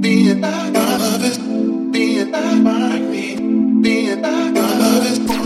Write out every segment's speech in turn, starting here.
being, my love is being, my being, my love is.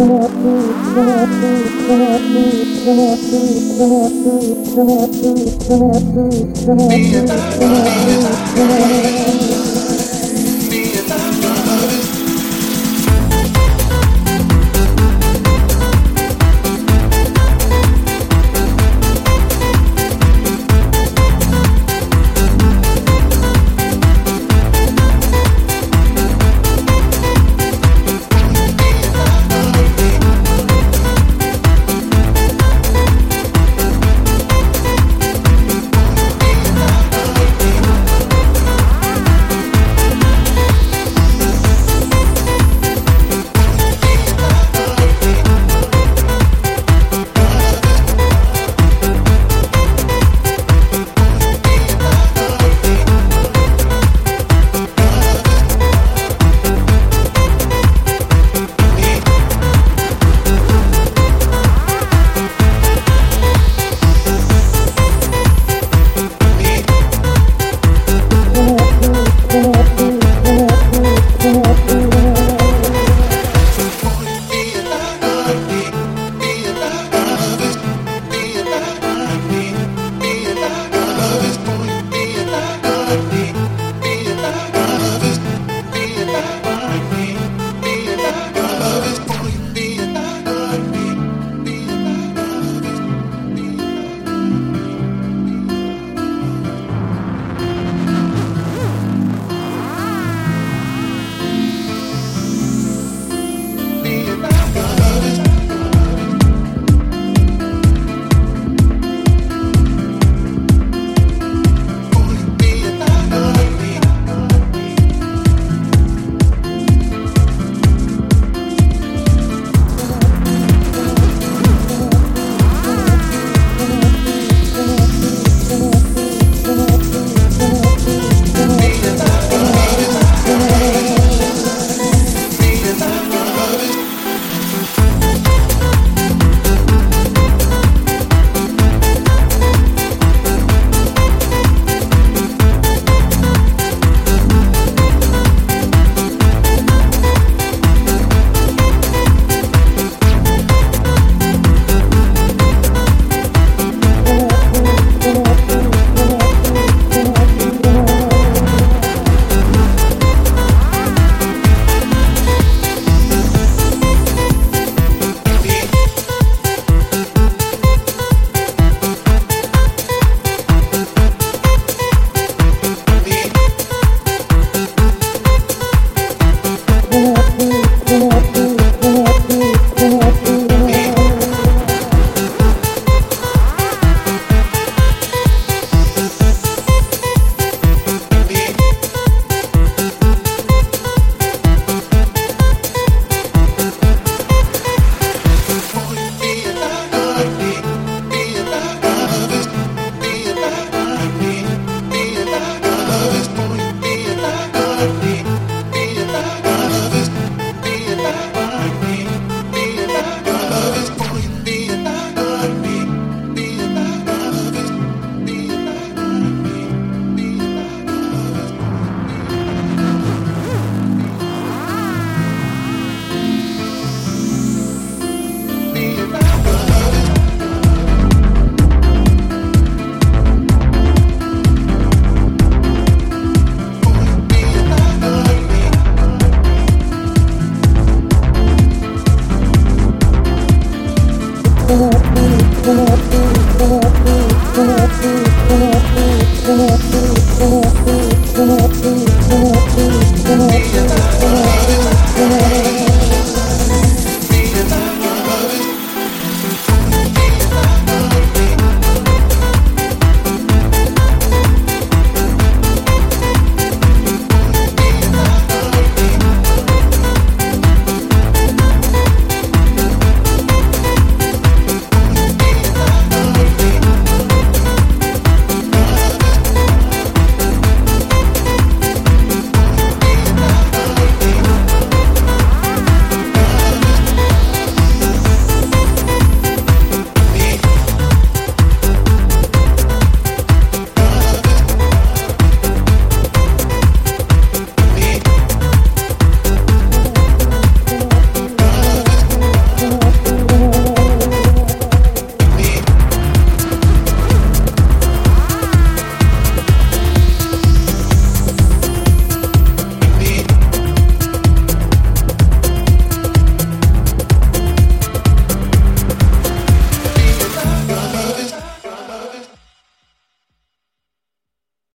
Be a doctor.